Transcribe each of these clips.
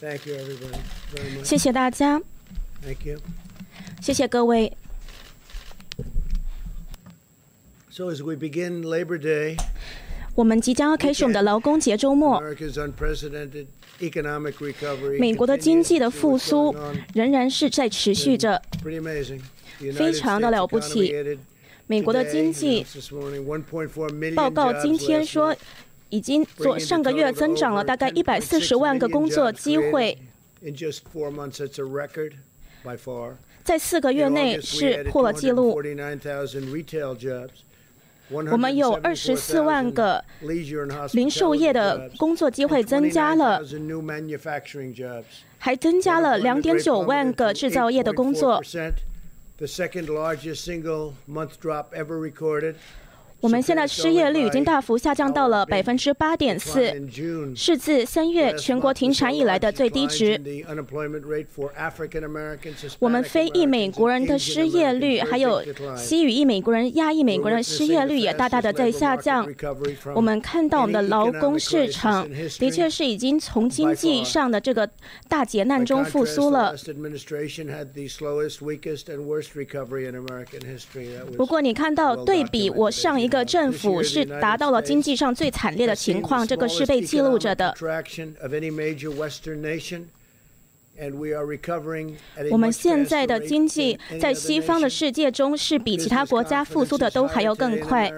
Thank you, everybody, very much. 谢谢大家，Thank you. 谢谢各位。So as we begin Labor Day, 我们即将要开始我们的劳工节周末美国的经济的复苏仍然是在持续着。Pretty amazing. 非常的了不起美国的经济 announced this morning, 1.4 million 报告今天说已经做上个月增长了大概一百四十万个工作机会。在四个月内是破了记录。我们有二十四万个零售业的工作机会增加了，还增加了两点九万个制造业的工作。The second largest single month drop ever recorded. 我们现在失业率已经大幅下降到了百分之八点四，是自三月全国停产以来的最低值。我们非裔美国人的失业率，还有西语裔美国人、亚裔美国人的失业率也大大的在下降。我们看到我们的劳工市场的确是已经从经济上的这个大劫难中复苏了。不过你看到对比，我上一。个政府是达到了经济上最惨烈的情况，这个是被记录着的。我们现在的经济在西方的世界中是比其他国家复苏的都还要更快。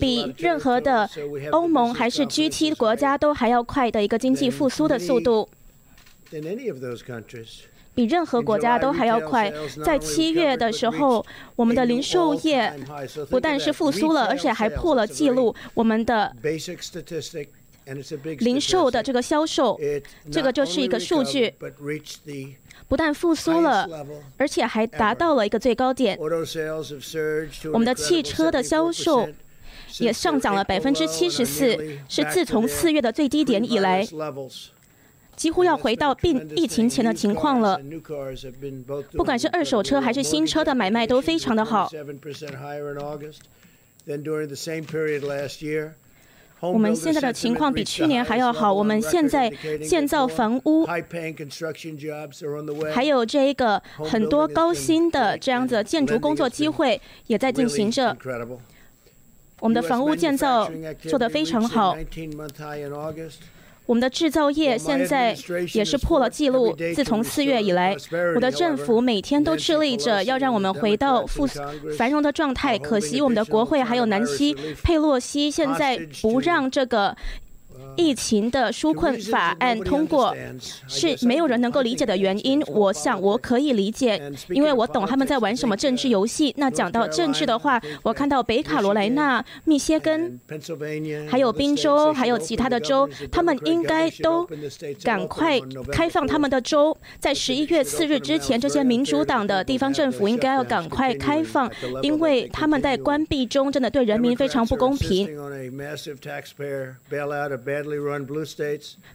比任何的欧盟还是 G7 国家都还要快的一个经济复苏的速度，比任何国家都还要快。在七月的时候，我们的零售业不但是复苏了，而且还破了记录。我们的零售的这个销售，这个就是一个数据，不但复苏了，而且还达到了一个最高点。我们的汽车的销售也上涨了百分之七十四，是自从四月的最低点以来，几乎要回到病疫情前的情况了。不管是二手车还是新车的买卖都非常的好。我们现在的情况比去年还要好。我们现在建造房屋，还有这一个很多高薪的这样子建筑工作机会也在进行着。我们的房屋建造做得非常好。我们的制造业现在也是破了纪录。自从四月以来，我的政府每天都致力着要让我们回到富繁荣的状态。可惜我们的国会还有南希佩洛西现在不让这个疫情的纾困法案通过，是没有人能够理解的原因。我想我可以理解，因为我懂他们在玩什么政治游戏。那讲到政治的话，我看到北卡罗来纳、密歇根，还有宾州，还有其他的州，他们应该都赶快开放他们的州。在十一月四日之前，这些民主党的地方政府应该要赶快开放，因为他们在关闭中真的对人民非常不公平。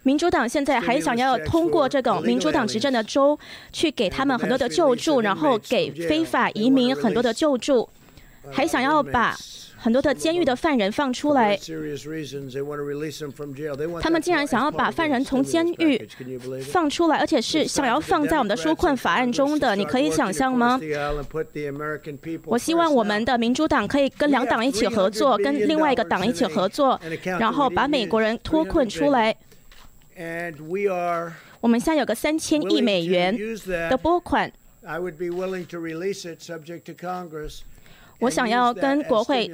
民主党现在还想要通过这种民主党执政的州，去给他们很多的救助，然后给非法移民很多的救助，还想要把很多的监狱的犯人放出来。他们竟然想要把犯人从监狱放出来，而且是想要放在我们的纾困法案中的，你可以想象吗？我希望我们的民主党可以跟两党一起合作，跟另外一个党一起合作，然后把美国人脱困出来。我们现在有个三千亿美元的拨款。我想要跟国会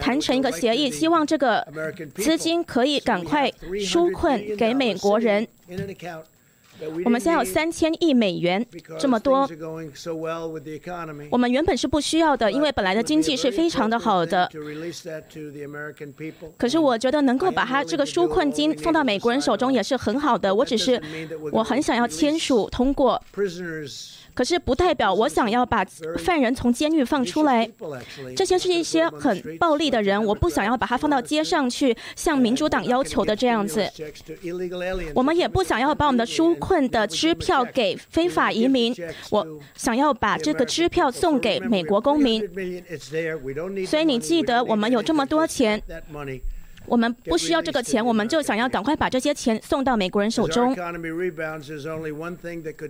谈成一个协议，希望这个资金可以赶快纾困给美国人。我们现在有三千亿美元，这么多，我们原本是不需要的，因为本来的经济是非常的好的。可是我觉得能够把它这个纾困金送到美国人手中也是很好的。我只是我很想要签署通过。可是不代表我想要把犯人从监狱放出来，这些是一些很暴力的人，我不想要把他放到街上去，像民主党要求的这样子。我们也不想要把我们的纾困的支票给非法移民，我想要把这个支票送给美国公民。所以你记得，我们有这么多钱。我们不需要这个钱，我们就想要赶快把这些钱送到美国人手中。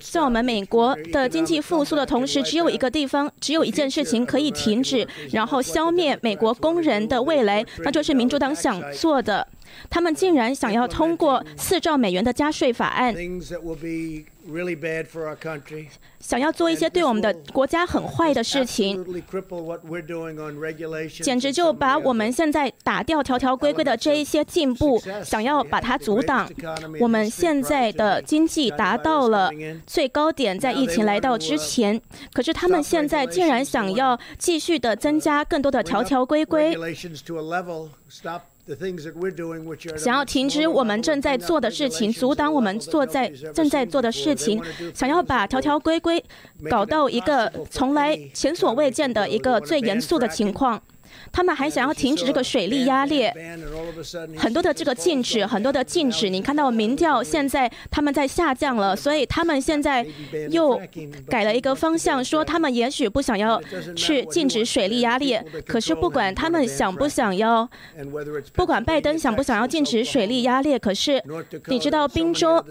在我们美国的经济复苏的同时，只有一个地方，只有一件事情可以停止，然后消灭美国工人的未来，那就是民主党想做的。他们竟然想要通过四兆美元的加税法案。想要做一些对我们的国家很坏的事情，简直就把我们现在打掉条条规规的这一些进步，想要把它阻挡。我们现在的经济达到了最高点，在疫情来到之前，可是他们现在竟然想要继续的增加更多的条条规规。想要停止我们正在做的事情，阻挡我们做在正在做的事情，想要把条条规规搞到一个从来前所未见的一个最严肃的情况。他们还想要停止这个水力压裂，很多的这个禁止，很多的禁止。你看到民调现在他们在下降了，所以他们现在又改了一个方向，说他们也许不想要去禁止水力压裂。可是不管他们想不想要，不管拜登想不想要禁止水力压裂，可是你知道宾州、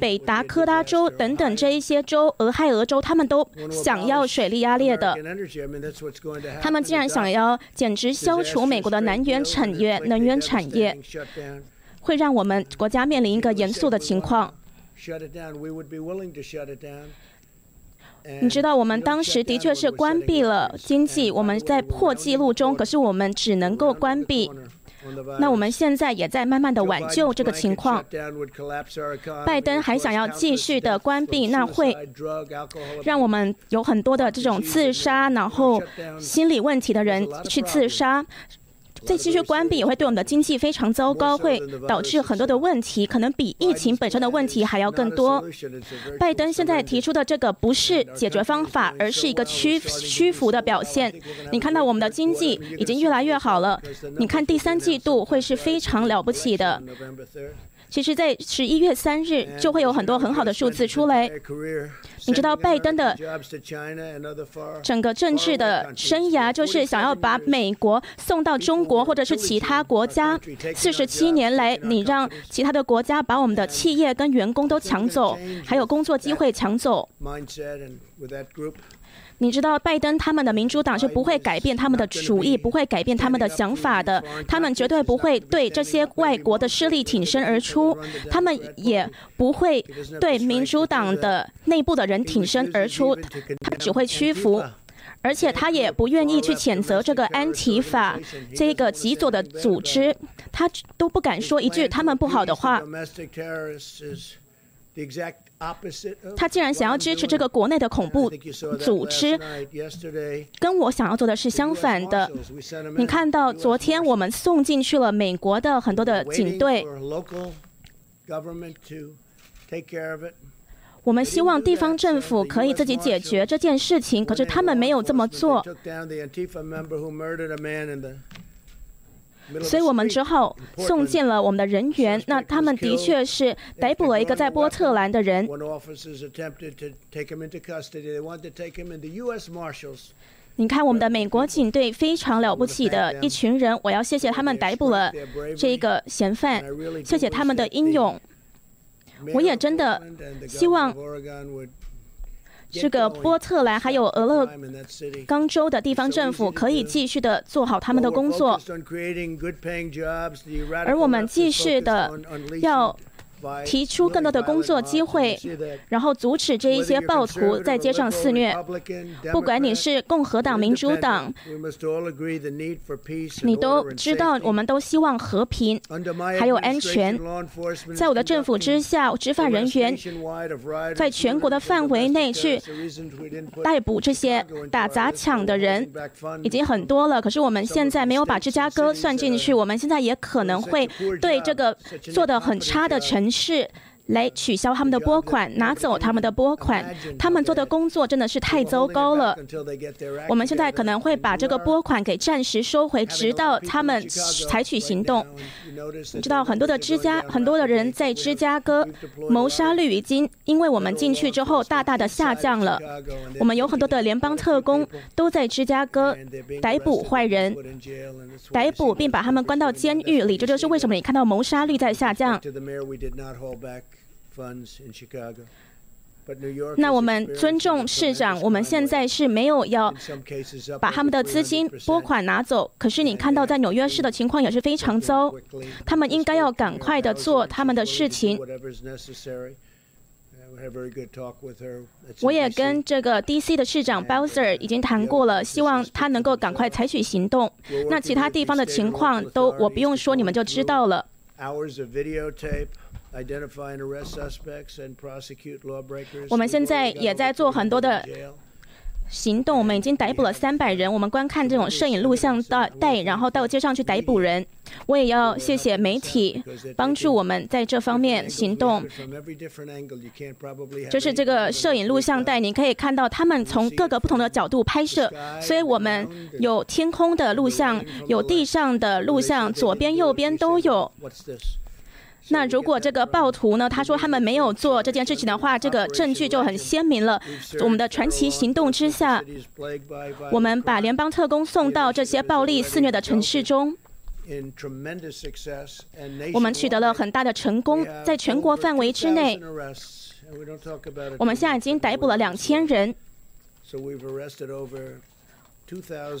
北达科他州等等这一些州，俄亥俄州，他们都想要水力压裂的，他们。既然想要简直消除美国的能源产业，能源产业会让我们国家面临一个严肃的情况。你知道，我们当时的确是关闭了经济，我们在破纪录中，可是我们只能够关闭。那我们现在也在慢慢的挽救这个情况。拜登还想要继续的关闭，那会让我们有很多的这种自杀，然后心理问题的人去自杀。再继续关闭也会对我们的经济非常糟糕，会导致很多的问题，可能比疫情本身的问题还要更多。拜登现在提出的这个不是解决方法，而是一个屈屈服的表现。你看到我们的经济已经越来越好了，你看第三季度会是非常了不起的。其实，在十一月三日就会有很多很好的数字出来。你知道拜登的整个政治的生涯，就是想要把美国送到中国或者是其他国家。四十七年来，你让其他的国家把我们的企业跟员工都抢走，还有工作机会抢走。你知道，拜登他们的民主党是不会改变他们的主意，不会改变他们的想法的。他们绝对不会对这些外国的势力挺身而出，他们也不会对民主党的内部的人挺身而出，他只会屈服，而且他也不愿意去谴责这个安提法这个极左的组织，他都不敢说一句他们不好的话。他竟然想要支持这个国内的恐怖组织，跟我想要做的是相反。的。你看到昨天我们送进去了美国的很多的警队，我们希望地方政府可以自己解决这件事情，可是他们没有这么做。所以我们之后送进了我们的人员。那他们的确是逮捕了一个在波特兰的人。你看，我们的美国警队非常了不起的一群人，我要谢谢他们逮捕了这个嫌犯，谢谢他们的英勇。我也真的希望。这个波特兰还有俄勒冈州的地方政府可以继续的做好他们的工作，而我们继续的要。提出更多的工作机会，然后阻止这一些暴徒在街上肆虐。不管你是共和党、民主党，你都知道，我们都希望和平，还有安全。在我的政府之下，执法人员在全国的范围内去逮捕这些打砸抢的人，已经很多了。可是我们现在没有把芝加哥算进去，我们现在也可能会对这个做的很差的城。是来取消他们的拨款，拿走他们的拨款。他们做的工作真的是太糟糕了。我们现在可能会把这个拨款给暂时收回，直到他们采取行动。你知道，很多的芝加，很多的人在芝加哥谋杀率已经因为我们进去之后大大的下降了。我们有很多的联邦特工都在芝加哥逮捕坏人，逮捕并把他们关到监狱里。这就是为什么你看到谋杀率在下降。那我们尊重市长，我们现在是没有要把他们的资金拨款拿走。可是你看到在纽约市的情况也是非常糟，他们应该要赶快的做他们的事情。我也跟这个 DC 的市长 Bowser 已经谈过了，希望他能够赶快采取行动。那其他地方的情况都我不用说，你们就知道了。我们现在也在做很多的行动，我们已经逮捕了三百人。我们观看这种摄影录像带，然后到街上去逮捕人。我也要谢谢媒体帮助我们在这方面行动。就是这个摄影录像带，你可以看到他们从各个不同的角度拍摄，所以我们有天空的录像，有地上的录像，左边右边都有。那如果这个暴徒呢？他说他们没有做这件事情的话，这个证据就很鲜明了。我们的传奇行动之下，我们把联邦特工送到这些暴力肆虐的城市中，我们取得了很大的成功，在全国范围之内，我们现在已经逮捕了两千人。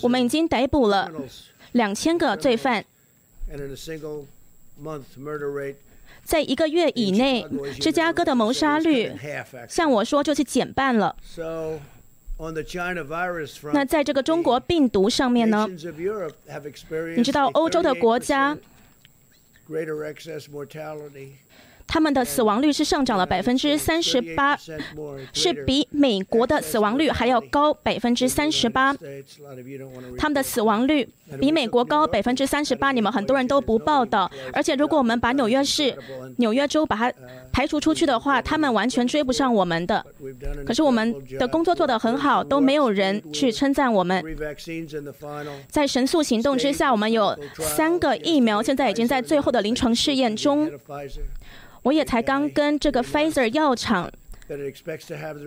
我们已经逮捕了两千个罪犯。在一个月以内，芝加哥的谋杀率，像我说就是减半了。那在这个中国病毒上面呢？你知道欧洲的国家？他们的死亡率是上涨了百分之三十八，是比美国的死亡率还要高百分之三十八。他们的死亡率比美国高百分之三十八，你们很多人都不报道。而且，如果我们把纽约市、纽约州把它排除出去的话，他们完全追不上我们的。可是我们的工作做得很好，都没有人去称赞我们。在神速行动之下，我们有三个疫苗，现在已经在最后的临床试验中。我也才刚跟这个 Pfizer 药厂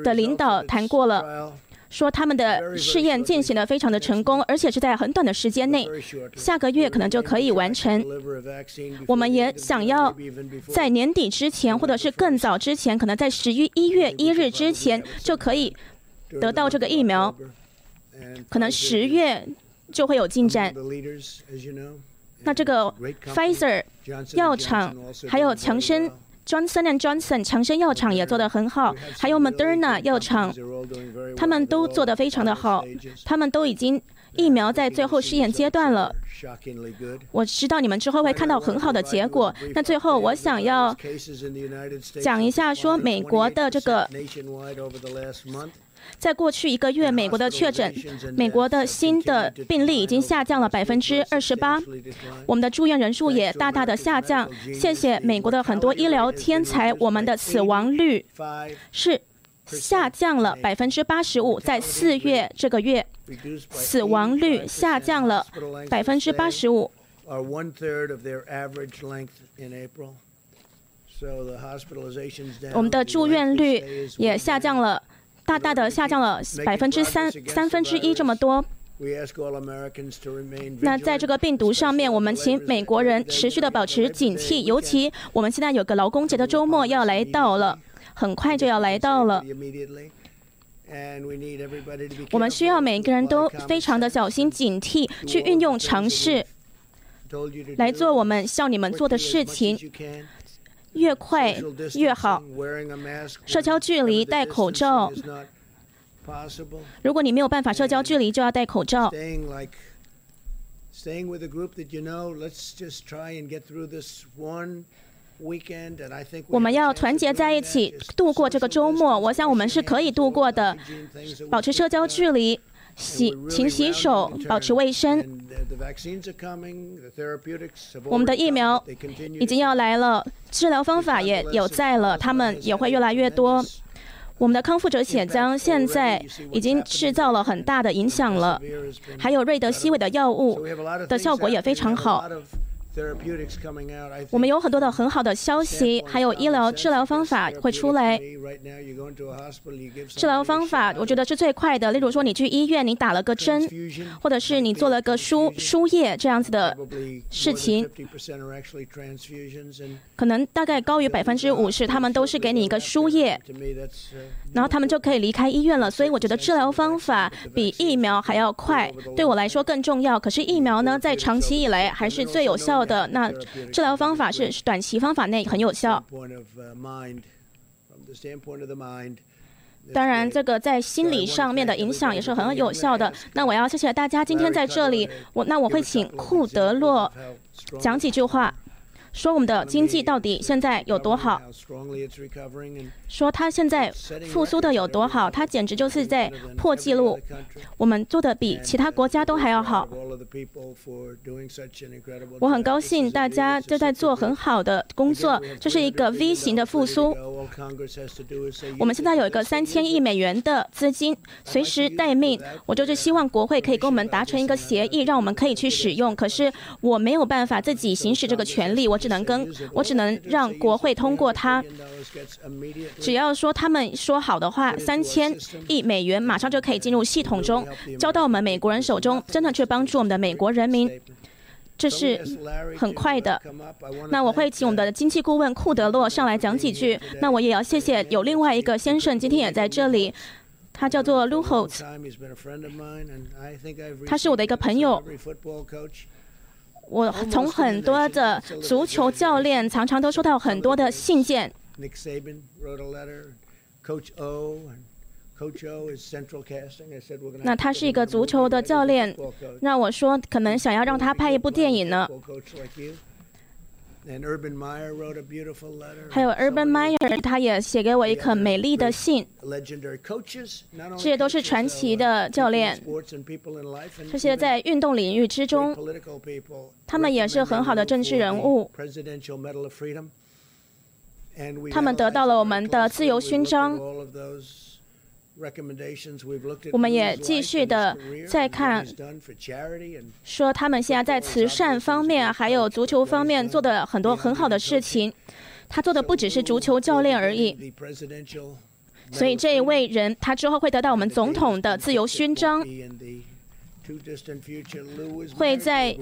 的领导谈过了，说他们的试验进行的非常的成功，而且是在很短的时间内，下个月可能就可以完成。我们也想要在年底之前，或者是更早之前，可能在十一一月一日之前就可以得到这个疫苗，可能十月就会有进展。那这个 Pfizer 药厂还有强生。Johnson and Johnson 强生药厂也做得很好，还有 Moderna 药厂，他们都做得非常的好，他们都已经疫苗在最后试验阶段了。我知道你们之后会看到很好的结果。那最后我想要讲一下，说美国的这个。在过去一个月，美国的确诊，美国的新的病例已经下降了百分之二十八，我们的住院人数也大大的下降。谢谢美国的很多医疗天才，我们的死亡率是下降了百分之八十五，在四月这个月，死亡率下降了百分之八十五。我们的住院率也下降了。大大的下降了百分之三三分之一这么多。那在这个病毒上面，我们请美国人持续的保持警惕，尤其我们现在有个劳工节的周末要来到了，很快就要来到了。我们需要每个人都非常的小心警惕，去运用尝试来做我们向你们做的事情。越快越好。社交距离，戴口罩。如果你没有办法社交距离，就要戴口罩。我们要团结在一起度过这个周末。我想我们是可以度过的。保持社交距离，洗，勤洗手，保持卫生。我们的疫苗已经要来了，治疗方法也有在了，他们也会越来越多。我们的康复者血浆现在已经制造了很大的影响了，还有瑞德西韦的药物的效果也非常好。我们有很多的很好的消息，还有医疗治疗方法会出来。治疗方法我觉得是最快的，例如说你去医院，你打了个针，或者是你做了个输输液这样子的事情，可能大概高于百分之五十，他们都是给你一个输液，然后他们就可以离开医院了。所以我觉得治疗方法比疫苗还要快，对我来说更重要。可是疫苗呢，在长期以来还是最有效。的那治疗方法是短期方法内很有效。当然，这个在心理上面的影响也是很有效的。那我要谢谢大家今天在这里。我那我会请库德洛讲几句话。说我们的经济到底现在有多好？说他现在复苏的有多好？他简直就是在破纪录。我们做的比其他国家都还要好。我很高兴大家都在做很好的工作。这是一个 V 型的复苏。我们现在有一个三千亿美元的资金，随时待命。我就是希望国会可以跟我们达成一个协议，让我们可以去使用。可是我没有办法自己行使这个权利。我只能跟我只能让国会通过它。只要说他们说好的话，三千亿美元马上就可以进入系统中，交到我们美国人手中，真的去帮助我们的美国人民，这是很快的。那我会请我们的经济顾问库德洛上来讲几句。那我也要谢谢有另外一个先生今天也在这里，他叫做 Luholtz，他是我的一个朋友。我从很多的足球教练常常都收到很多的信件。那他是一个足球的教练，那我说可能想要让他拍一部电影呢。还有 Urban Meyer，他也写给我一颗美丽的信。这些都是传奇的教练，这些在运动领域之中，他们也是很好的政治人物。他们得到了我们的自由勋章。我们也继续的在看，说他们现在在慈善方面还有足球方面做的很多很好的事情。他做的不只是足球教练而已。所以这一位人，他之后会得到我们总统的自由勋章，会在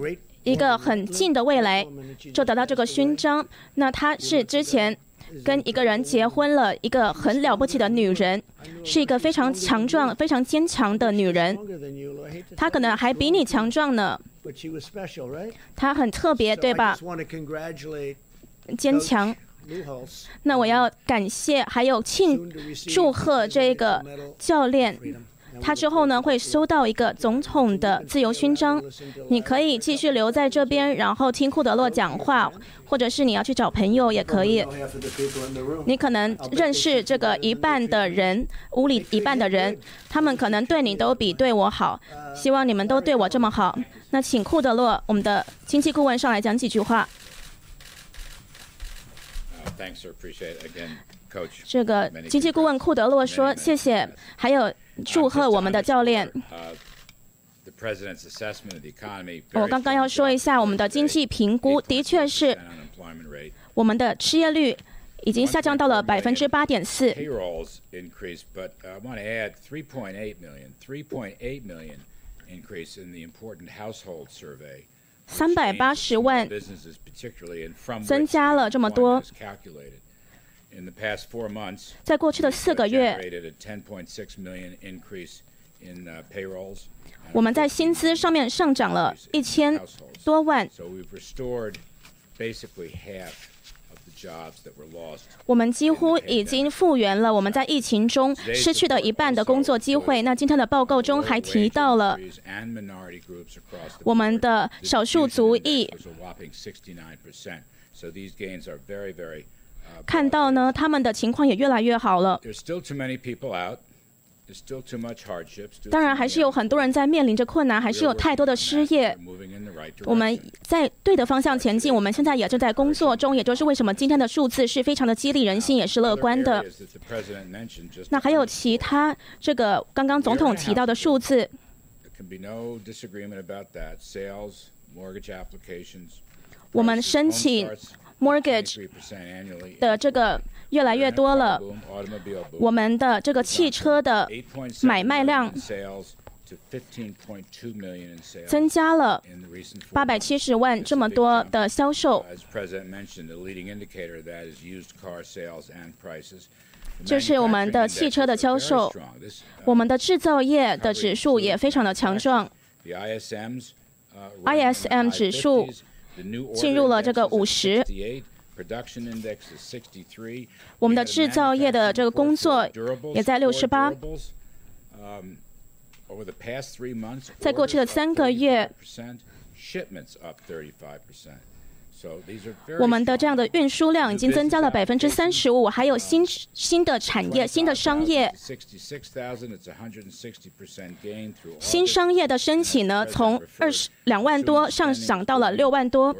一个很近的未来就得到这个勋章。那他是之前。跟一个人结婚了，一个很了不起的女人，是一个非常强壮、非常坚强的女人。她可能还比你强壮呢。她很特别，对吧？坚强。那我要感谢，还有庆祝贺这个教练。他之后呢会收到一个总统的自由勋章，你可以继续留在这边，然后听库德洛讲话，或者是你要去找朋友也可以。你可能认识这个一半的人，屋里一半的人，他们可能对你都比对我好。希望你们都对我这么好。那请库德洛，我们的经济顾问上来讲几句话。这个经济顾问库德洛说：“谢谢。”还有。祝贺我们的教练。我刚刚要说一下我们的经济评估，的确是我们的失业率已经下降到了百分之八点四。三百八十万增加了这么多。在过去的四个月，我们在薪资上面上涨了一千多万。我们几乎已经复原了我们在疫情中失去的一半的工作机会。那今天的报告中还提到了我们的少数族裔。看到呢，他们的情况也越来越好了。当然，还是有很多人在面临着困难，还是有太多的失业。我们在对的方向前进，我们现在也正在工作中，也就是为什么今天的数字是非常的激励人心，也是乐观的。那还有其他这个刚刚总统提到的数字，我们申请 mortgage 的这个。越来越多了，我们的这个汽车的买卖量增加了八百七十万这么多的销售。这是我们的汽车的销售，我们的制造业的指数也非常的强壮。ISM 指数进入了这个五十。我们的制造业的这个工作也在六十八。在过去的三个月，我们的这样的运输量已经增加了百分之三十五，还有新新的产业、新的商业。新商业的申请呢，从二十两万多上涨到了六万多。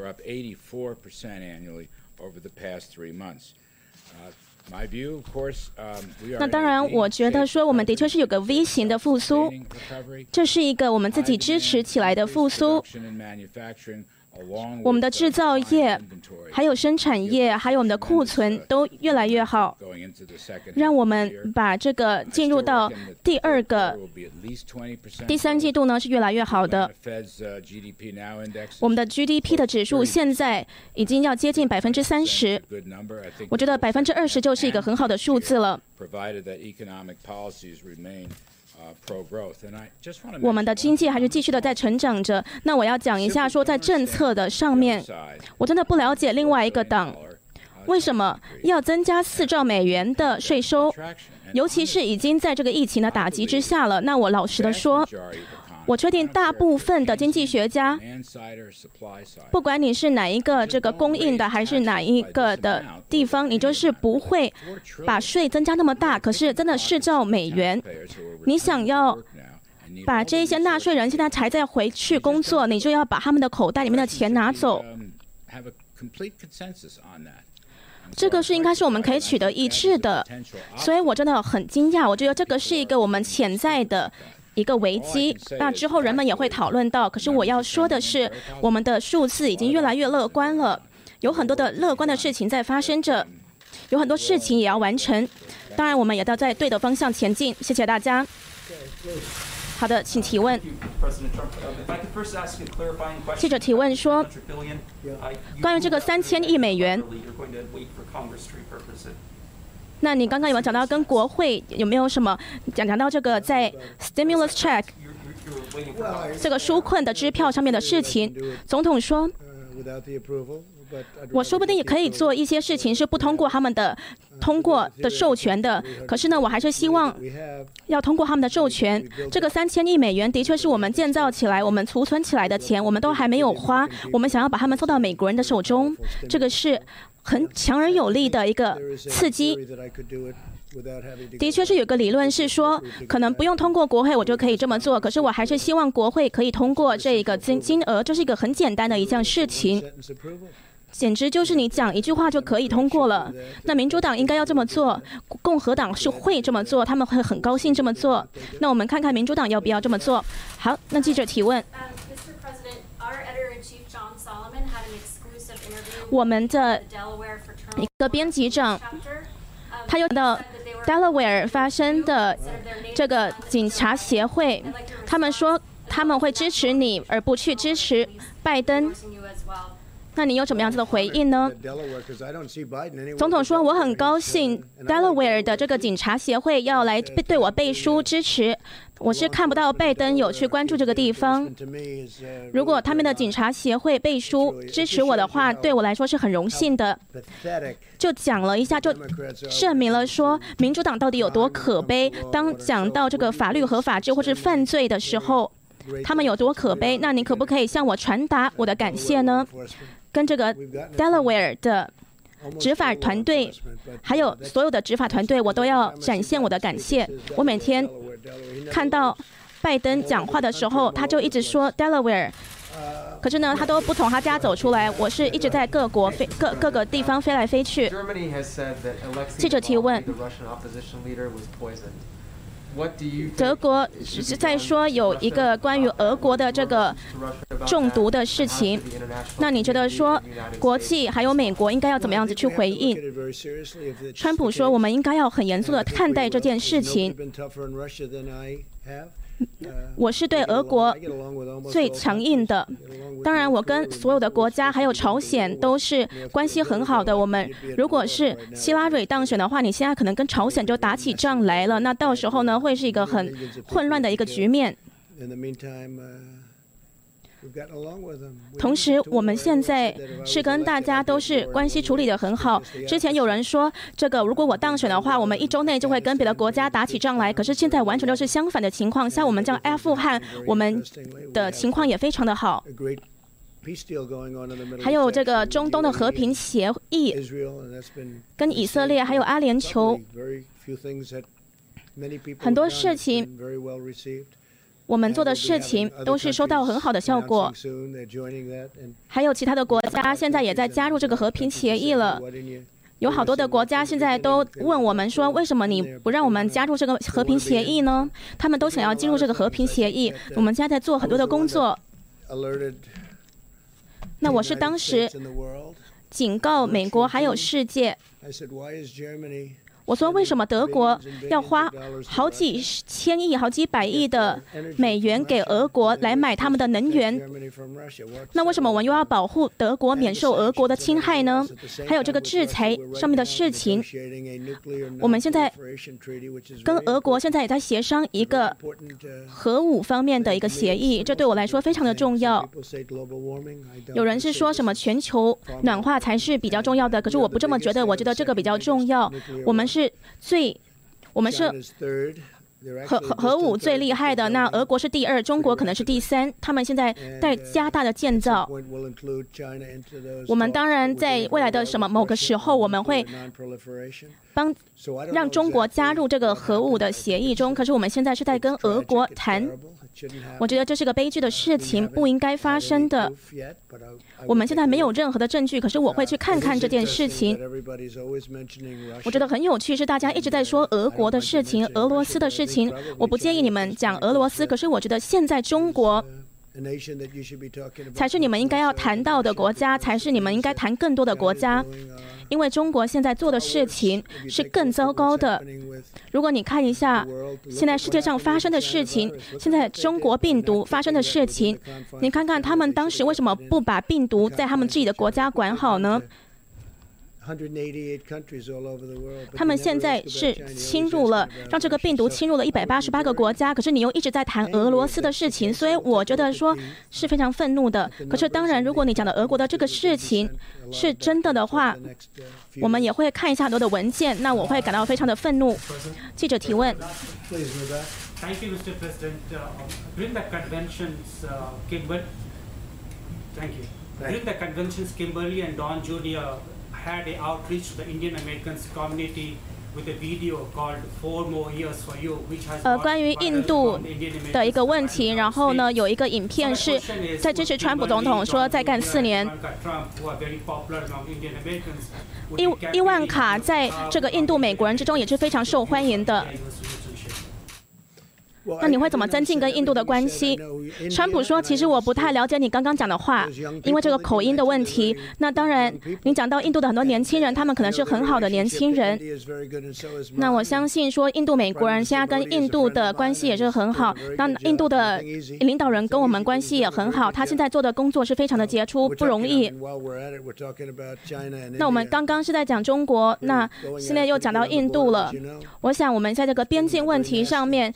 那当然，我觉得说我们的确是有个 V 型的复苏，这是一个我们自己支持起来的复苏。我们的制造业、还有生产业、还有我们的库存都越来越好，让我们把这个进入到第二个、第三季度呢是越来越好的。我们的 GDP 的指数现在已经要接近百分之三十，我觉得百分之二十就是一个很好的数字了。我们的经济还是继续的在成长着。那我要讲一下，说在政策的上面，我真的不了解另外一个党为什么要增加四兆美元的税收，尤其是已经在这个疫情的打击之下了。那我老实的说。我确定，大部分的经济学家，不管你是哪一个这个供应的，还是哪一个的地方，你就是不会把税增加那么大。可是，真的是兆美元，你想要把这一些纳税人现在才在回去工作，你就要把他们的口袋里面的钱拿走。这个是应该是我们可以取得一致的，所以我真的很惊讶。我觉得这个是一个我们潜在的。一个危机，那之后人们也会讨论到。可是我要说的是，我们的数字已经越来越乐观了，有很多的乐观的事情在发生着，有很多事情也要完成。当然，我们也要在对的方向前进。谢谢大家。好的，请提问。记者提问说，关于这个三千亿美元。那你刚刚有没有讲到跟国会有没有什么讲讲到这个在 stimulus check 这个纾困的支票上面的事情？总统说，我说不定也可以做一些事情是不通过他们的通过的授权的。可是呢，我还是希望要通过他们的授权。这个三千亿美元的确是我们建造起来、我们储存起来的钱，我们都还没有花。我们想要把他们送到美国人的手中，这个是。很强而有力的一个刺激，的确是有个理论是说，可能不用通过国会我就可以这么做。可是我还是希望国会可以通过这个金金额，这是一个很简单的一件事情，简直就是你讲一句话就可以通过了。那民主党应该要这么做，共和党是会这么做，他们会很高兴这么做。那我们看看民主党要不要这么做。好，那记者提问。我们的一个编辑长，他又到 Delaware 发生的这个警察协会，他们说他们会支持你，而不去支持拜登。那你有什么样子的回应呢？总统说我很高兴，Delaware 的这个警察协会要来对我背书支持。我是看不到拜登有去关注这个地方。如果他们的警察协会背书支持我的话，对我来说是很荣幸的。就讲了一下，就证明了说民主党到底有多可悲。当讲到这个法律和法治或是犯罪的时候，他们有多可悲？那你可不可以向我传达我的感谢呢？跟这个 Delaware 的执法团队，还有所有的执法团队，我都要展现我的感谢。我每天看到拜登讲话的时候，他就一直说 Delaware，可是呢，他都不从他家走出来。我是一直在各国飞各各个地方飞来飞去。记者提问。德国是在说有一个关于俄国的这个中毒的事情，那你觉得说国际还有美国应该要怎么样子去回应？川普说我们应该要很严肃的看待这件事情。我是对俄国最强硬的，当然我跟所有的国家还有朝鲜都是关系很好的。我们如果是希拉蕊当选的话，你现在可能跟朝鲜就打起仗来了，那到时候呢会是一个很混乱的一个局面。同时，我们现在是跟大家都是关系处理的很好。之前有人说，这个如果我当选的话，我们一周内就会跟别的国家打起仗来。可是现在完全都是相反的情况。像我们这样阿富汗，我们的情况也非常的好。还有这个中东的和平协议，跟以色列还有阿联酋，很多事情。我们做的事情都是收到很好的效果，还有其他的国家现在也在加入这个和平协议了。有好多的国家现在都问我们说，为什么你不让我们加入这个和平协议呢？他们都想要进入这个和平协议。我们现在在做很多的工作。那我是当时警告美国还有世界。我说：“为什么德国要花好几千亿、好几百亿的美元给俄国来买他们的能源？那为什么我们又要保护德国免受俄国的侵害呢？还有这个制裁上面的事情，我们现在跟俄国现在也在协商一个核武方面的一个协议，这对我来说非常的重要。有人是说什么全球暖化才是比较重要的，可是我不这么觉得，我觉得这个比较重要。我们是。”是最，我们是核核核武最厉害的。那俄国是第二，中国可能是第三。他们现在在加大的建造。我们当然在未来的什么某个时候，我们会帮让中国加入这个核武的协议中。可是我们现在是在跟俄国谈。我觉得这是个悲剧的事情，不应该发生的。我们现在没有任何的证据，可是我会去看看这件事情。我觉得很有趣，是大家一直在说俄国的事情、俄罗斯的事情。我不建议你们讲俄罗斯，可是我觉得现在中国。才是你们应该要谈到的国家，才是你们应该谈更多的国家，因为中国现在做的事情是更糟糕的。如果你看一下现在世界上发生的事情，现在中国病毒发生的事情，你看看他们当时为什么不把病毒在他们自己的国家管好呢？他们现在是侵入了，让这个病毒侵入了一百八十八个国家。可是你又一直在谈俄罗斯的事情，所以我觉得说是非常愤怒的。可是当然，如果你讲的俄国的这个事情是真的的话，我们也会看一下很多的文件，那我会感到非常的愤怒。记者提问。the 呃，关于印度的一个问题，然后呢，有一个影片是在支持川普总统说再干四年。伊伊万卡在这个印度美国人之中也是非常受欢迎的。那你会怎么增进跟印度的关系？川普说：“其实我不太了解你刚刚讲的话，因为这个口音的问题。那当然，你讲到印度的很多年轻人，他们可能是很好的年轻人。那我相信说，印度美国人现在跟印度的关系也是很好。那印度的领导人跟我们关系也很好，他现在做的工作是非常的杰出，不容易。那我们刚刚是在讲中国，那现在又讲到印度了。我想我们在这个边境问题上面。”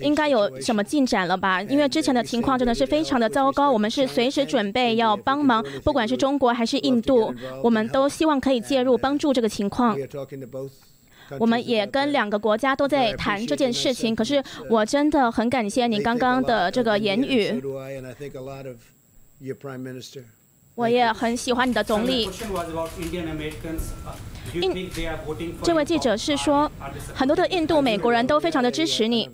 应该有什么进展了吧？因为之前的情况真的是非常的糟糕，我们是随时准备要帮忙，不管是中国还是印度，我们都希望可以介入帮助这个情况。我们也跟两个国家都在谈这件事情，可是我真的很感谢你刚刚的这个言语。我也很喜欢你的总理。印这位记者是说，很多的印度美国人都非常的支持你。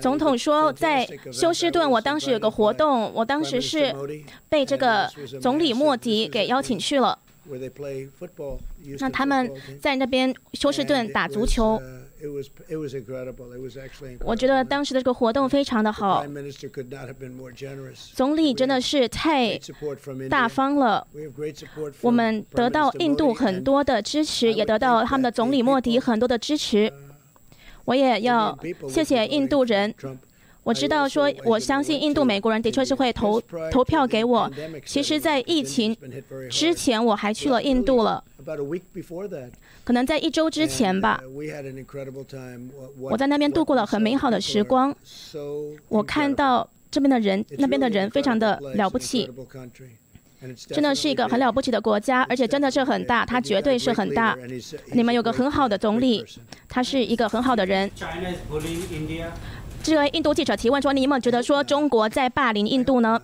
总统说，在休斯顿，我当时有个活动，我当时是被这个总理莫迪给邀请去了。那他们在那边休斯顿打足球。我觉得当时的这个活动非常的好。总理真的是太大方了。我们得到印度很多的支持，也得到他们的总理莫迪很多的支持。我也要谢谢印度人。我知道说，我相信印度美国人的确是会投投票给我。其实，在疫情之前，我还去了印度了。可能在一周之前吧。我在那边度过了很美好的时光。我看到这边的人，那边的人非常的了不起。真的是一个很了不起的国家，而且真的是很大，它绝对是很大。你们有个很好的总理，他是一个很好的人。这位印度记者提问说：“你有没有觉得说中国在霸凌印度呢？”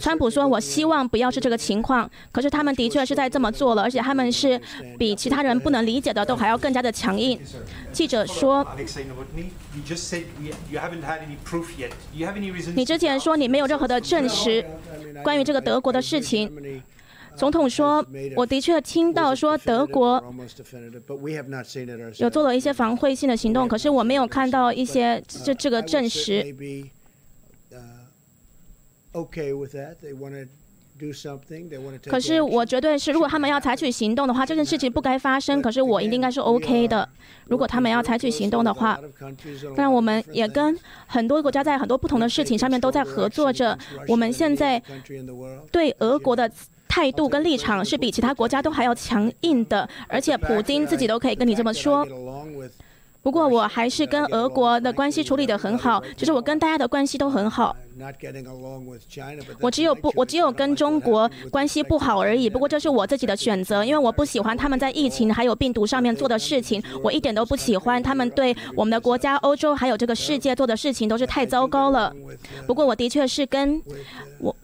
川普说：“我希望不要是这个情况。”可是他们的确是在这么做了，而且他们是比其他人不能理解的都还要更加的强硬。记者说：“你之前说你没有任何的证实关于这个德国的事情。”总统说：“我的确听到说德国有做了一些防卫性的行动，可是我没有看到一些这这个证实。可是我绝对是，如果他们要采取行动的话，这件事情不该发生。可是我应该是 OK 的。如果他们要采取行动的话，当然我们也跟很多国家在很多不同的事情上面都在合作着。我们现在对俄国的。”态度跟立场是比其他国家都还要强硬的，而且普京自己都可以跟你这么说。不过我还是跟俄国的关系处理得很好，就是我跟大家的关系都很好。我只有不，我只有跟中国关系不好而已。不过这是我自己的选择，因为我不喜欢他们在疫情还有病毒上面做的事情，我一点都不喜欢他们对我们的国家、欧洲还有这个世界做的事情都是太糟糕了。不过我的确是跟我。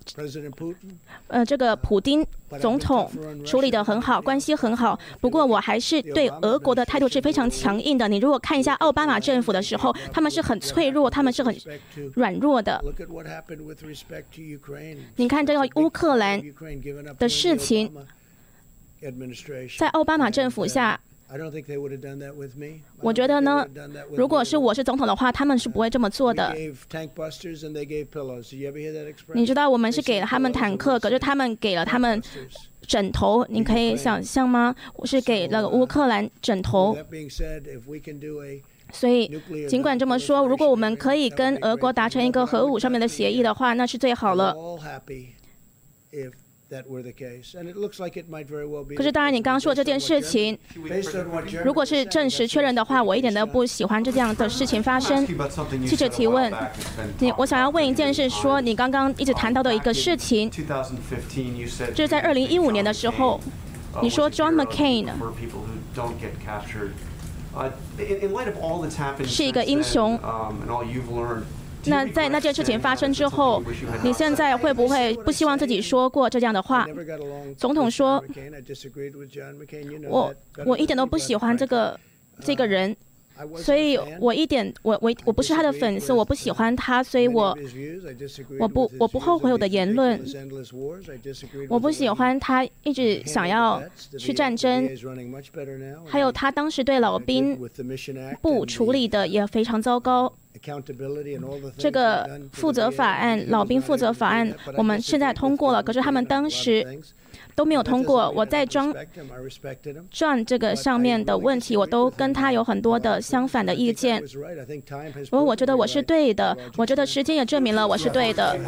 呃，这个普丁总统处理的很好，关系很好。不过我还是对俄国的态度是非常强硬的。你如果看一下奥巴马政府的时候，他们是很脆弱，他们是很软弱的。你看这个乌克兰的事情，在奥巴马政府下。我觉得呢，如果是我是总统的话，他们是不会这么做的。你知道我们是给了他们坦克，可是他们给了他们枕头，你可以想象吗？我是给了乌克兰枕头。所以尽管这么说，如果我们可以跟俄国达成一个核武上面的协议的话，那是最好了。可是，当然，你刚刚说的这件事情，如果是证实确认的话，我一点都不喜欢这样的事情发生。记者提问：你，我想要问一件事，说你刚刚一直谈到的一个事情，就是在二零一五年的时候，你说 John McCain 是一个英雄。那在那件事情发生之后，你现在会不会不希望自己说过这样的话？总统说：“我我一点都不喜欢这个这个人。”所以我一点我我我不是他的粉丝，我不喜欢他，所以我我不我不后悔我的言论。我不喜欢他一直想要去战争，还有他当时对老兵部处理的也非常糟糕。这个负责法案，老兵负责法案，我们现在通过了，可是他们当时。都没有通过。我在装转这个上面的问题，我都跟他有很多的相反的意见。我我觉得我是对的，我觉得时间也证明了我是对的。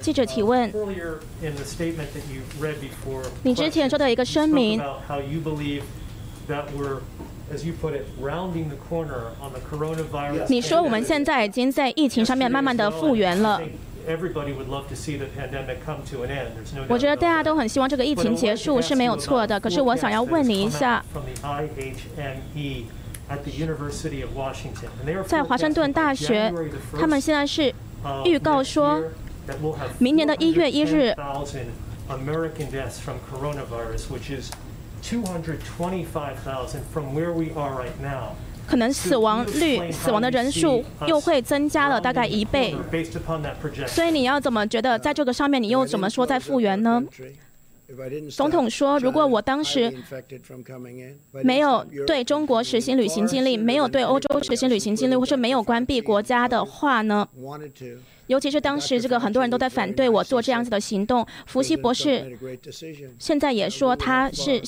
记者提问：你之前说的一个声明，你说我们现在已经在疫情上面慢慢的复原了。我觉得大家都很希望这个疫情结束是没有错的。可是我想要问你一下，在华盛顿大学，他们现在是 预告说，明年的一月一日。American deaths from coronavirus, which is 225,000 from where we are right now. 可能死亡率、死亡的人数又会增加了大概一倍。所以你要怎么觉得在这个上面，你又怎么说在复原呢？总统说，如果我当时没有对中国实行旅行禁令，没有对欧洲实行旅行禁令，或者没有关闭国家的话呢？尤其是当时这个很多人都在反对我做这样子的行动，福西博士现在也说他是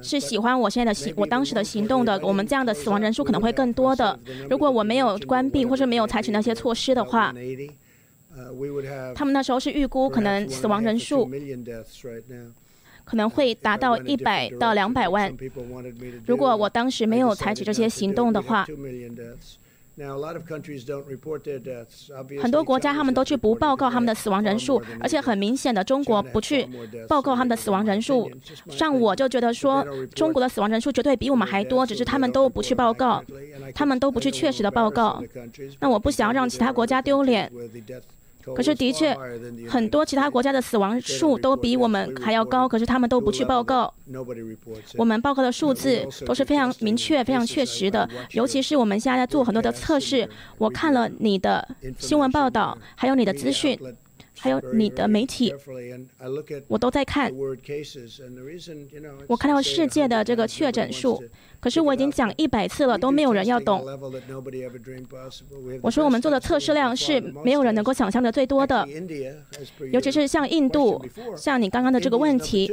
是喜欢我现在的行我当时的行动的。我们这样的死亡人数可能会更多的。如果我没有关闭或者没有采取那些措施的话，他们那时候是预估可能死亡人数可能会达到一百到两百万。如果我当时没有采取这些行动的话。很多国家他们都去不报告他们的死亡人数，而且很明显的，中国不去报告他们的死亡人数。像我就觉得说，中国的死亡人数绝对比我们还多，只是他们都不去报告，他们都不去确实的报告。那我不想要让其他国家丢脸。可是，的确，很多其他国家的死亡数都比我们还要高，可是他们都不去报告。我们报告的数字都是非常明确、非常确实的，尤其是我们现在在做很多的测试。我看了你的新闻报道，还有你的资讯。还有你的媒体，我都在看。我看到世界的这个确诊数，可是我已经讲一百次了，都没有人要懂。我说我们做的测试量是没有人能够想象的最多的，尤其是像印度，像你刚刚的这个问题，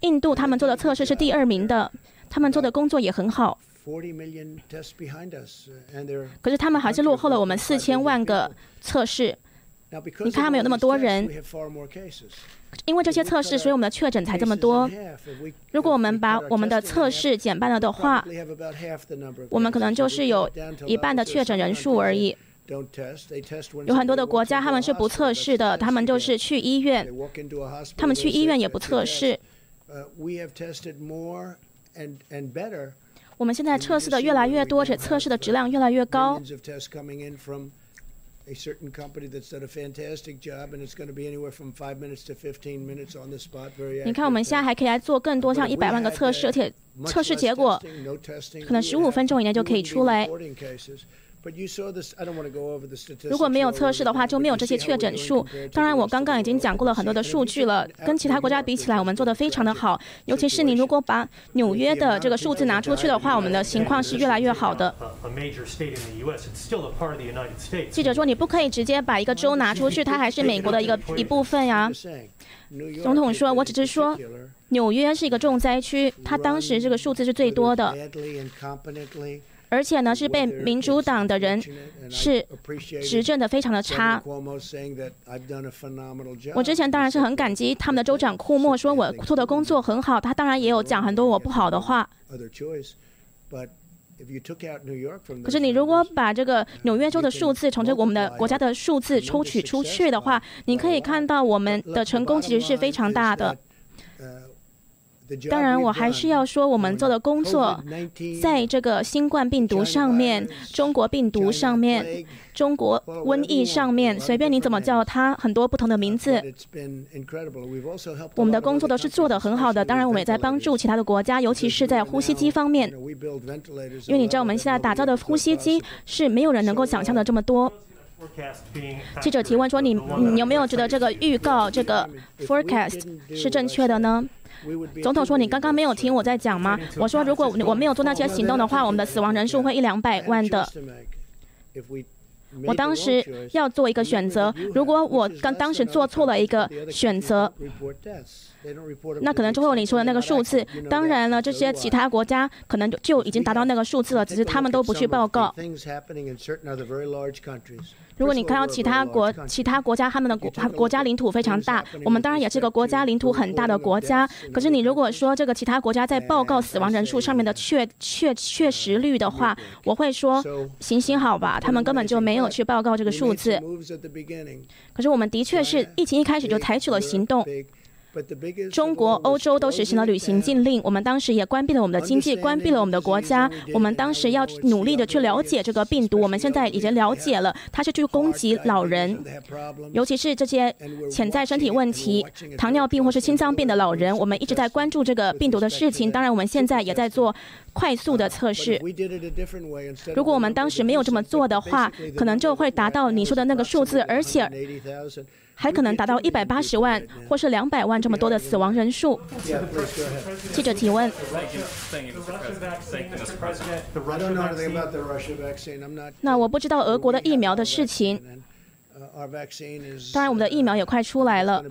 印度他们做的测试是第二名的，他们做的工作也很好。可是他们还是落后了我们四千万个测试。你看他们有那么多人，因为这些测试，所以我们的确诊才这么多。如果我们把我们的测试减半了的话，我们可能就是有一半的确诊人数而已。有很多的国家他们是不测试的，他们就是去医院，他们去医院也不测试。我们现在测试的越来越多，而且测试的质量越来越高。A certain company that's done a fantastic job, and it's going to be anywhere from five minutes to fifteen minutes on the spot. Very. 你看，我们现在还可以来做更多，像一百万个测试，而且测试结果可能十五分钟以内就可以出来。如果没有测试的话，就没有这些确诊数。当然，我刚刚已经讲过了很多的数据了。跟其他国家比起来，我们做的非常的好。尤其是你如果把纽约的这个数字拿出去的话，我们的情况是越来越好的。记者说：“你不可以直接把一个州拿出去，它还是美国的一个一部分呀。”总统说：“我只是说，纽约是一个重灾区，它当时这个数字是最多的。”而且呢，是被民主党的人是执政的非常的差。我之前当然是很感激他们的州长库莫，说我做的工作很好。他当然也有讲很多我不好的话。可是你如果把这个纽约州的数字从这我们的国家的数字抽取出去的话，你可以看到我们的成功其实是非常大的。当然，我还是要说，我们做的工作，在这个新冠病毒上面、中国病毒上面、中国瘟疫上面，随便你怎么叫它，很多不同的名字。我们的工作都是做得很好的。当然，我们也在帮助其他的国家，尤其是在呼吸机方面。因为你知道，我们现在打造的呼吸机是没有人能够想象的这么多。记者提问说：“你你有没有觉得这个预告、这个 forecast 是正确的呢？”总统说：“你刚刚没有听我在讲吗？我说，如果我没有做那些行动的话，我们的死亡人数会一两百万的。我当时要做一个选择，如果我刚当时做错了一个选择，那可能就会有你说的那个数字。当然了，这些其他国家可能就已经达到那个数字了，只是他们都不去报告。”如果你看到其他国、其他国家他们的国国家领土非常大，我们当然也是个国家领土很大的国家。可是你如果说这个其他国家在报告死亡人数上面的确确确实率的话，我会说行行好吧，他们根本就没有去报告这个数字。可是我们的确是疫情一开始就采取了行动。中国、欧洲都实行了旅行禁令，我们当时也关闭了我们的经济，关闭了我们的国家。我们当时要努力的去了解这个病毒，我们现在已经了解了，它是去攻击老人，尤其是这些潜在身体问题、糖尿病或是心脏病的老人。我们一直在关注这个病毒的事情，当然我们现在也在做快速的测试。如果我们当时没有这么做的话，可能就会达到你说的那个数字，而且。还可能达到一百八十万或是两百万这么多的死亡人数。记者提问。那我不知道俄国的疫苗的事情。当然，我们的疫苗也快出来了。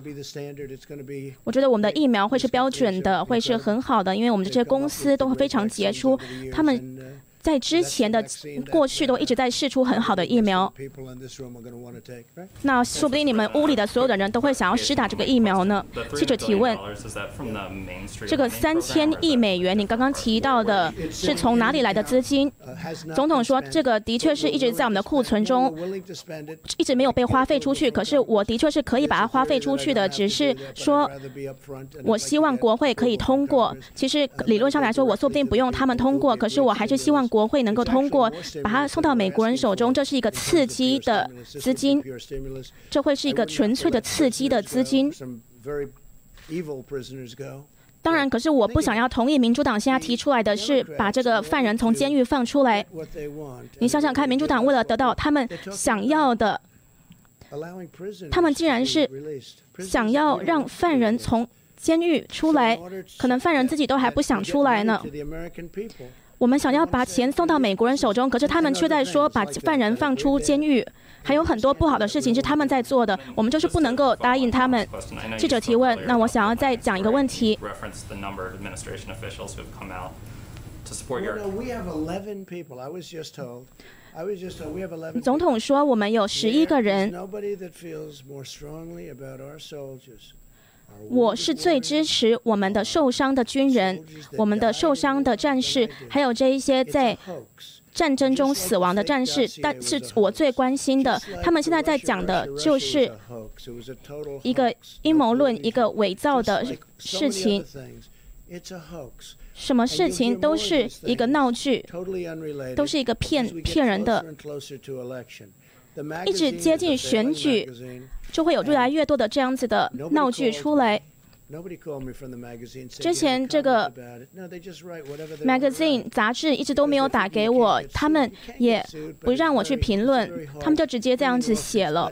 我觉得我们的疫苗会是标准的，会是很好的，因为我们这些公司都会非常杰出，他们。在之前的过去都一直在试出很好的疫苗，那说不定你们屋里的所有的人都会想要施打这个疫苗呢。记者提问：这个三千亿美元，你刚刚提到的是从哪里来的资金？总统说，这个的确是一直在我们的库存中，一直没有被花费出去。可是我的确是可以把它花费出去的，只是说，我希望国会可以通过。其实理论上来说，我说不定不用他们通过，可是我还是希望。国会能够通过把它送到美国人手中，这是一个刺激的资金，这会是一个纯粹的刺激的资金。当然，可是我不想要同意民主党现在提出来的是把这个犯人从监狱放出来。你想想看，民主党为了得到他们想要的，他们竟然是想要让犯人从监狱出来，可能犯人自己都还不想出来呢。我们想要把钱送到美国人手中，可是他们却在说把犯人放出监狱，还有很多不好的事情是他们在做的。我们就是不能够答应他们。记者提问，那我想要再讲一个问题。总统说我们有十一个人。我是最支持我们的受伤的军人，我们的受伤的战士，还有这一些在战争中死亡的战士。但是我最关心的，他们现在在讲的就是一个阴谋论，一个伪造的事情。什么事情都是一个闹剧，都是一个骗骗人的。一直接近选举。就会有越来越多的这样子的闹剧出来。之前这个 magazine 杂志一直都没有打给我，他们也不让我去评论，他们就直接这样子写了。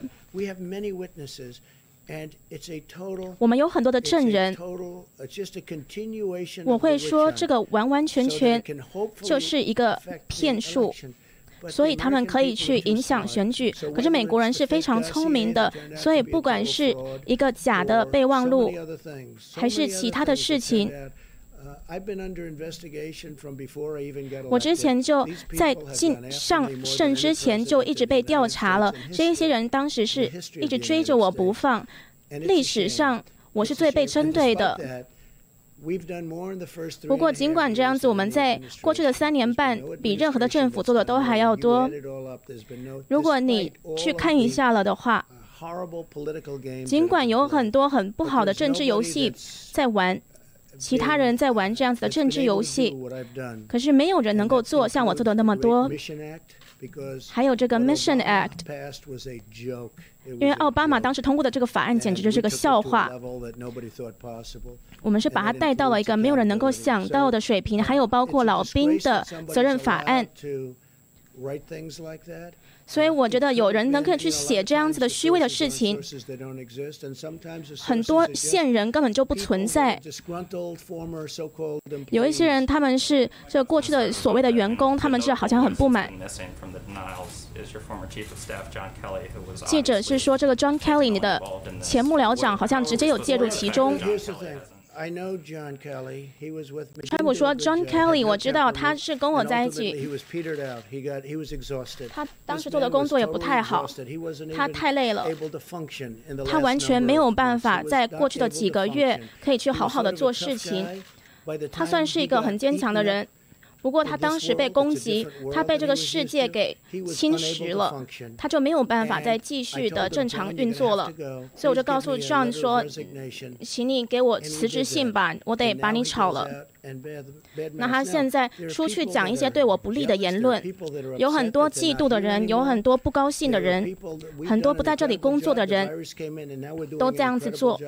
我们有很多的证人，我会说这个完完全全就是一个骗术。所以他们可以去影响选举，可是美国人是非常聪明的，所以不管是一个假的备忘录，还是其他的事情，我之前就在进上任之前就一直被调查了。这一些人当时是一直追着我不放，历史上我是最被针对的。不过，尽管这样子，我们在过去的三年半比任何的政府做的都还要多。如果你去看一下了的话，尽管有很多很不好的政治游戏在玩，其他人在玩这样子的政治游戏，可是没有人能够做像我做的那么多。还有这个 Mission Act，因为奥巴马当时通过的这个法案简直就是个笑话。我们是把它带到了一个没有人能够想到的水平，还有包括老兵的责任法案。所以我觉得有人能够去写这样子的虚伪的事情，很多线人根本就不存在。有一些人他们是这过去的所谓的员工，他们是好像很不满。记者是说这个 John Kelly，你的前幕僚长好像直接有介入其中。川普说：“John Kelly，我知道他是跟我在一起。他当时做的工作也不太好，他太累了，他完全没有办法在过去的几个月可以去好好的做事情。他算是一个很坚强的人。”不过他当时被攻击，他被这个世界给侵蚀了，他就没有办法再继续的正常运作了。所以我就告诉 John 说：“请你给我辞职信吧，我得把你炒了。”那他现在出去讲一些对我不利的言论，有很多嫉妒的人，有很多不高兴的人，很多不在这里工作的人都这样子做。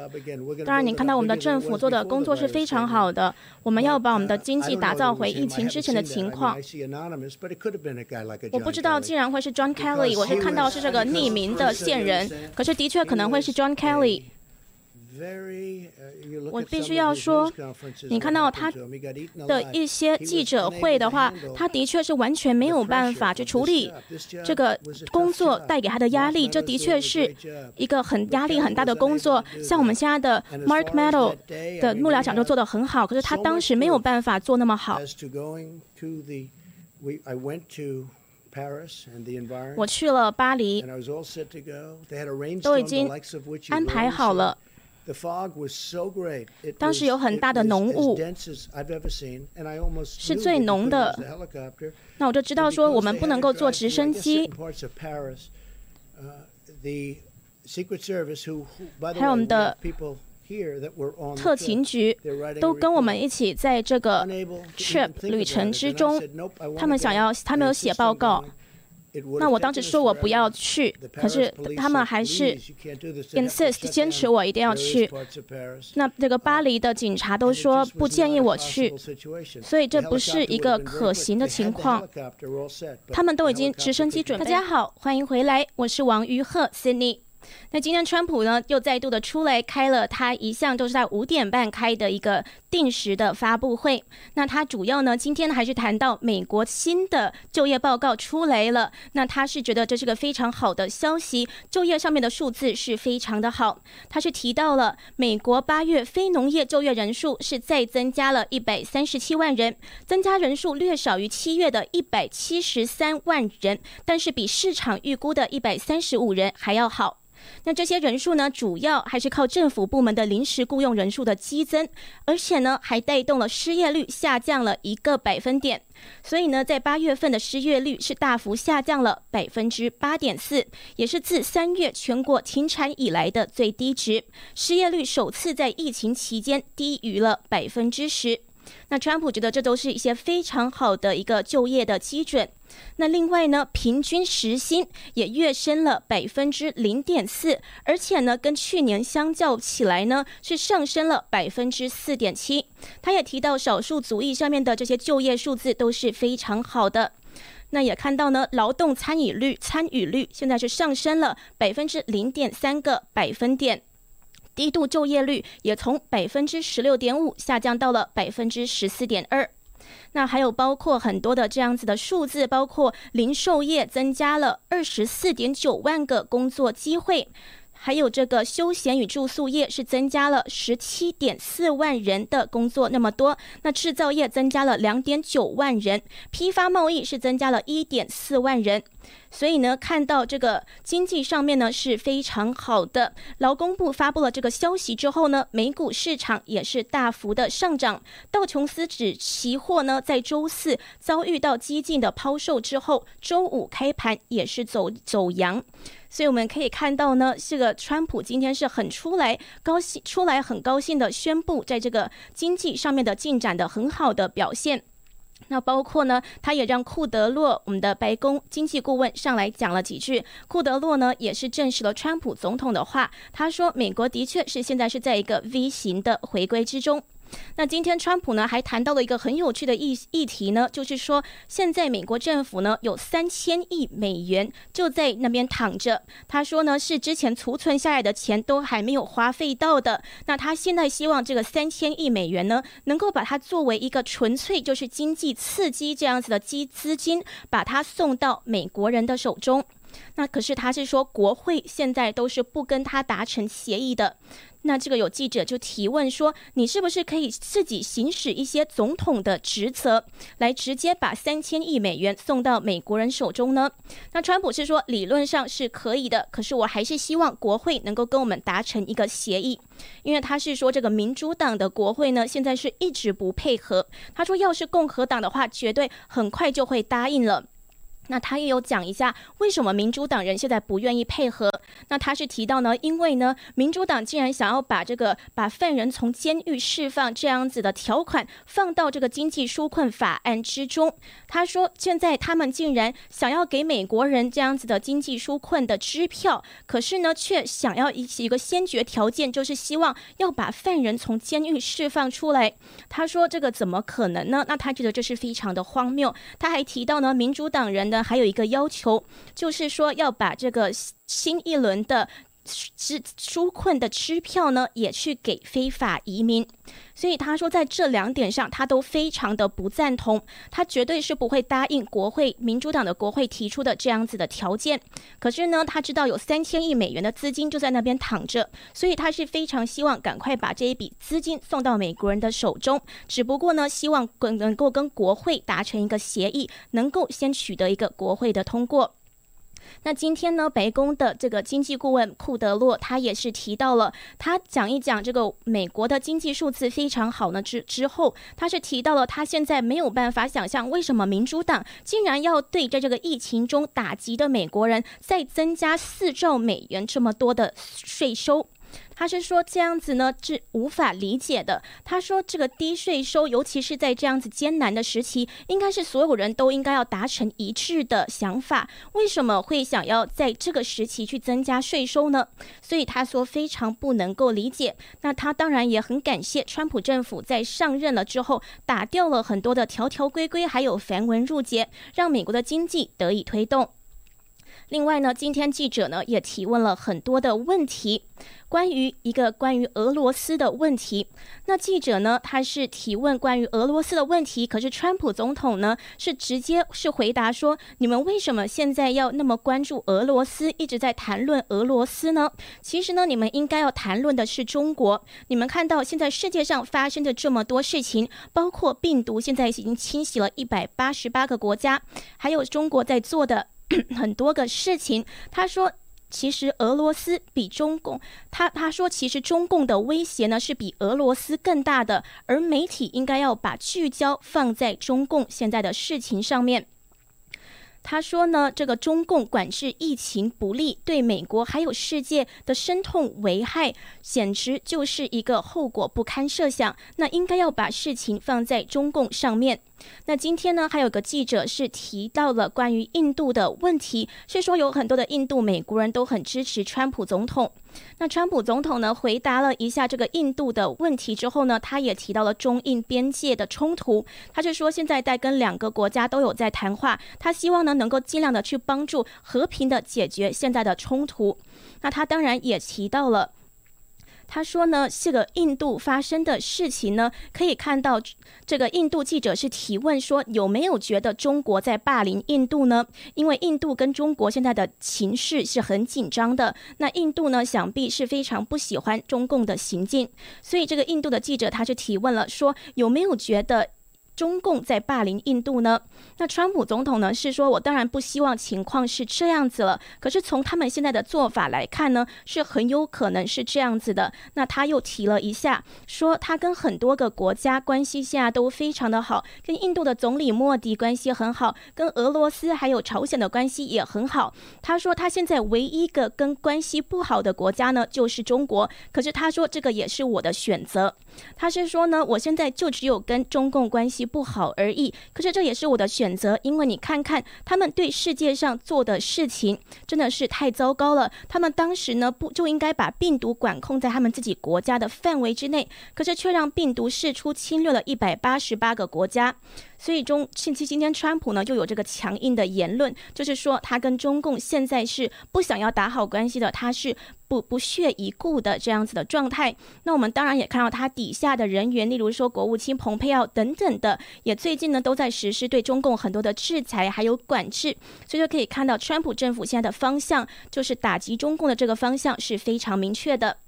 当然，你看到我们的政府做的工作是非常好的，我们要把我们的经济打造回疫情之前的情况。我不知道，竟然会是 John Kelly，我是看到是这个匿名的线人，可是的确可能会是 John Kelly。我必须要说，你看到他的一些记者会的话，他的确是完全没有办法去处理这个工作带给他的压力。这的确是一个很压力很大的工作。像我们现在的 Mark Meadow 的幕僚长就做得很好，可是他当时没有办法做那么好。我去了巴黎，都已经安排好了。当时有很大的浓雾，是最浓的。那我就知道说，我们不能够坐直升机。还有我们的特勤局都跟我们一起在这个 trip 旅程之中，他们想要，他们有写报告。那我当时说我不要去，可是他们还是 insist 坚持我一定要去。那这个巴黎的警察都说不建议我去，所以这不是一个可行的情况。他们都已经直升机准备。大家好，欢迎回来，我是王于鹤 Sydney。那今天川普呢又再度的出来开了他一向都是在五点半开的一个定时的发布会。那他主要呢今天呢还是谈到美国新的就业报告出来了。那他是觉得这是个非常好的消息，就业上面的数字是非常的好。他是提到了美国八月非农业就业人数是再增加了一百三十七万人，增加人数略少于七月的一百七十三万人，但是比市场预估的一百三十五人还要好。那这些人数呢，主要还是靠政府部门的临时雇佣人数的激增，而且呢，还带动了失业率下降了一个百分点。所以呢，在八月份的失业率是大幅下降了百分之八点四，也是自三月全国停产以来的最低值。失业率首次在疫情期间低于了百分之十。那川普觉得这都是一些非常好的一个就业的基准。那另外呢，平均时薪也跃升了百分之零点四，而且呢，跟去年相较起来呢，是上升了百分之四点七。他也提到少数族裔上面的这些就业数字都是非常好的。那也看到呢，劳动参与率参与率现在是上升了百分之零点三个百分点，低度就业率也从百分之十六点五下降到了百分之十四点二。那还有包括很多的这样子的数字，包括零售业增加了二十四点九万个工作机会，还有这个休闲与住宿业是增加了十七点四万人的工作那么多。那制造业增加了两点九万人，批发贸易是增加了一点四万人。所以呢，看到这个经济上面呢是非常好的。劳工部发布了这个消息之后呢，美股市场也是大幅的上涨。道琼斯指期货呢在周四遭遇到激进的抛售之后，周五开盘也是走走阳。所以我们可以看到呢，这个川普今天是很出来高兴，出来很高兴的宣布，在这个经济上面的进展的很好的表现。那包括呢，他也让库德洛，我们的白宫经济顾问上来讲了几句。库德洛呢，也是证实了川普总统的话，他说，美国的确是现在是在一个 V 型的回归之中。那今天川普呢还谈到了一个很有趣的议议题呢，就是说现在美国政府呢有三千亿美元就在那边躺着。他说呢是之前储存下来的钱都还没有花费到的。那他现在希望这个三千亿美元呢能够把它作为一个纯粹就是经济刺激这样子的基资金，把它送到美国人的手中。那可是他是说国会现在都是不跟他达成协议的。那这个有记者就提问说：“你是不是可以自己行使一些总统的职责，来直接把三千亿美元送到美国人手中呢？”那川普是说理论上是可以的，可是我还是希望国会能够跟我们达成一个协议，因为他是说这个民主党的国会呢现在是一直不配合。他说要是共和党的话，绝对很快就会答应了。那他也有讲一下，为什么民主党人现在不愿意配合？那他是提到呢，因为呢，民主党竟然想要把这个把犯人从监狱释放这样子的条款放到这个经济纾困法案之中。他说，现在他们竟然想要给美国人这样子的经济纾困的支票，可是呢，却想要一一个先决条件，就是希望要把犯人从监狱释放出来。他说，这个怎么可能呢？那他觉得这是非常的荒谬。他还提到呢，民主党人。还有一个要求，就是说要把这个新一轮的支纾困的支票呢，也去给非法移民。所以他说，在这两点上，他都非常的不赞同，他绝对是不会答应国会民主党的国会提出的这样子的条件。可是呢，他知道有三千亿美元的资金就在那边躺着，所以他是非常希望赶快把这一笔资金送到美国人的手中。只不过呢，希望跟能够跟国会达成一个协议，能够先取得一个国会的通过。那今天呢，白宫的这个经济顾问库德洛他也是提到了，他讲一讲这个美国的经济数字非常好呢之之后，他是提到了他现在没有办法想象为什么民主党竟然要对在这个疫情中打击的美国人再增加四兆美元这么多的税收。他是说这样子呢是无法理解的。他说这个低税收，尤其是在这样子艰难的时期，应该是所有人都应该要达成一致的想法。为什么会想要在这个时期去增加税收呢？所以他说非常不能够理解。那他当然也很感谢川普政府在上任了之后，打掉了很多的条条规规，还有繁文缛节，让美国的经济得以推动。另外呢，今天记者呢也提问了很多的问题，关于一个关于俄罗斯的问题。那记者呢他是提问关于俄罗斯的问题，可是川普总统呢是直接是回答说：你们为什么现在要那么关注俄罗斯，一直在谈论俄罗斯呢？其实呢，你们应该要谈论的是中国。你们看到现在世界上发生的这么多事情，包括病毒现在已经侵袭了一百八十八个国家，还有中国在做的。很多个事情，他说，其实俄罗斯比中共，他他说，其实中共的威胁呢是比俄罗斯更大的，而媒体应该要把聚焦放在中共现在的事情上面。他说呢，这个中共管制疫情不利，对美国还有世界的深痛危害，简直就是一个后果不堪设想。那应该要把事情放在中共上面。那今天呢，还有个记者是提到了关于印度的问题，是说有很多的印度美国人都很支持川普总统。那川普总统呢，回答了一下这个印度的问题之后呢，他也提到了中印边界的冲突。他就说现在在跟两个国家都有在谈话，他希望呢能够尽量的去帮助和平的解决现在的冲突。那他当然也提到了。他说呢，这个印度发生的事情呢，可以看到这个印度记者是提问说，有没有觉得中国在霸凌印度呢？因为印度跟中国现在的情势是很紧张的，那印度呢，想必是非常不喜欢中共的行径，所以这个印度的记者他就提问了，说有没有觉得？中共在霸凌印度呢？那川普总统呢是说，我当然不希望情况是这样子了。可是从他们现在的做法来看呢，是很有可能是这样子的。那他又提了一下，说他跟很多个国家关系现在都非常的好，跟印度的总理莫迪关系很好，跟俄罗斯还有朝鲜的关系也很好。他说他现在唯一一个跟关系不好的国家呢就是中国。可是他说这个也是我的选择。他是说呢，我现在就只有跟中共关系。不好而已，可是这也是我的选择，因为你看看他们对世界上做的事情真的是太糟糕了。他们当时呢不就应该把病毒管控在他们自己国家的范围之内，可是却让病毒释出侵略了一百八十八个国家。所以中近期今天川普呢又有这个强硬的言论，就是说他跟中共现在是不想要打好关系的，他是不不屑一顾的这样子的状态。那我们当然也看到他底下的人员，例如说国务卿蓬佩奥等等的。的，也最近呢都在实施对中共很多的制裁还有管制，所以就可以看到川普政府现在的方向就是打击中共的这个方向是非常明确的。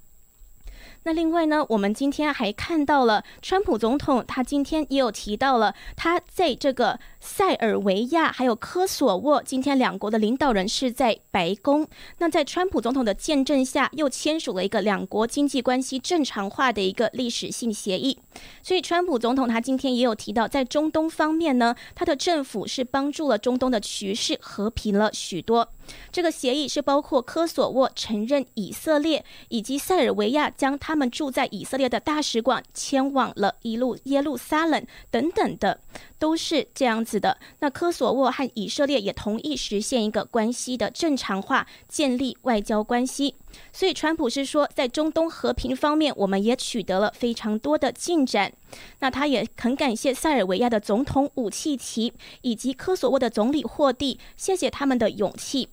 那另外呢，我们今天还看到了川普总统，他今天也有提到了他在这个塞尔维亚还有科索沃，今天两国的领导人是在白宫。那在川普总统的见证下，又签署了一个两国经济关系正常化的一个历史性协议。所以，川普总统他今天也有提到，在中东方面呢，他的政府是帮助了中东的局势和平了许多。这个协议是包括科索沃承认以色列，以及塞尔维亚将他们住在以色列的大使馆迁往了一路耶路撒冷等等的，都是这样子的。那科索沃和以色列也同意实现一个关系的正常化，建立外交关系。所以，川普是说，在中东和平方面，我们也取得了非常多的进展。那他也很感谢塞尔维亚的总统武契奇以及科索沃的总理霍蒂，谢谢他们的勇气。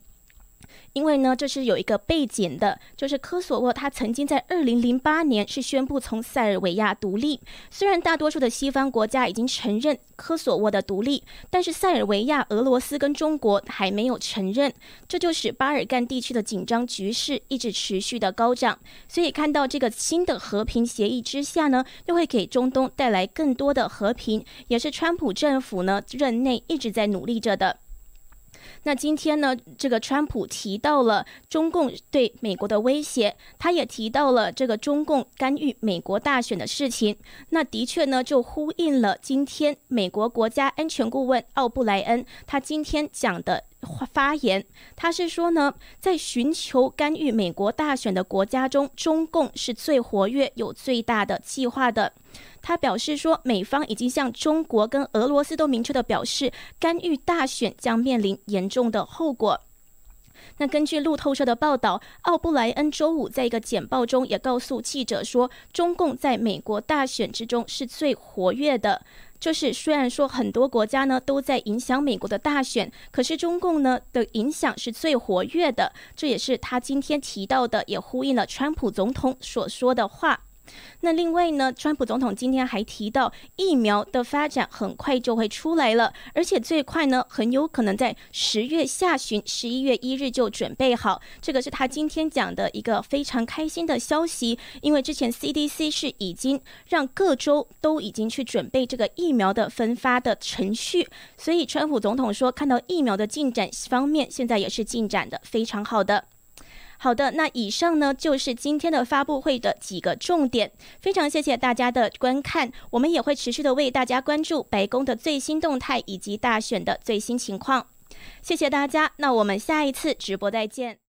因为呢，这是有一个背景的，就是科索沃它曾经在二零零八年是宣布从塞尔维亚独立。虽然大多数的西方国家已经承认科索沃的独立，但是塞尔维亚、俄罗斯跟中国还没有承认，这就使巴尔干地区的紧张局势一直持续的高涨。所以看到这个新的和平协议之下呢，又会给中东带来更多的和平，也是川普政府呢任内一直在努力着的。那今天呢，这个川普提到了中共对美国的威胁，他也提到了这个中共干预美国大选的事情。那的确呢，就呼应了今天美国国家安全顾问奥布莱恩他今天讲的。发言，他是说呢，在寻求干预美国大选的国家中，中共是最活跃、有最大的计划的。他表示说，美方已经向中国跟俄罗斯都明确的表示，干预大选将面临严重的后果。那根据路透社的报道，奥布莱恩周五在一个简报中也告诉记者说，中共在美国大选之中是最活跃的。就是虽然说很多国家呢都在影响美国的大选，可是中共呢的影响是最活跃的。这也是他今天提到的，也呼应了川普总统所说的话。那另外呢，川普总统今天还提到，疫苗的发展很快就会出来了，而且最快呢，很有可能在十月下旬、十一月一日就准备好。这个是他今天讲的一个非常开心的消息，因为之前 CDC 是已经让各州都已经去准备这个疫苗的分发的程序，所以川普总统说，看到疫苗的进展方面，现在也是进展的非常好的。好的，那以上呢就是今天的发布会的几个重点。非常谢谢大家的观看，我们也会持续的为大家关注白宫的最新动态以及大选的最新情况。谢谢大家，那我们下一次直播再见。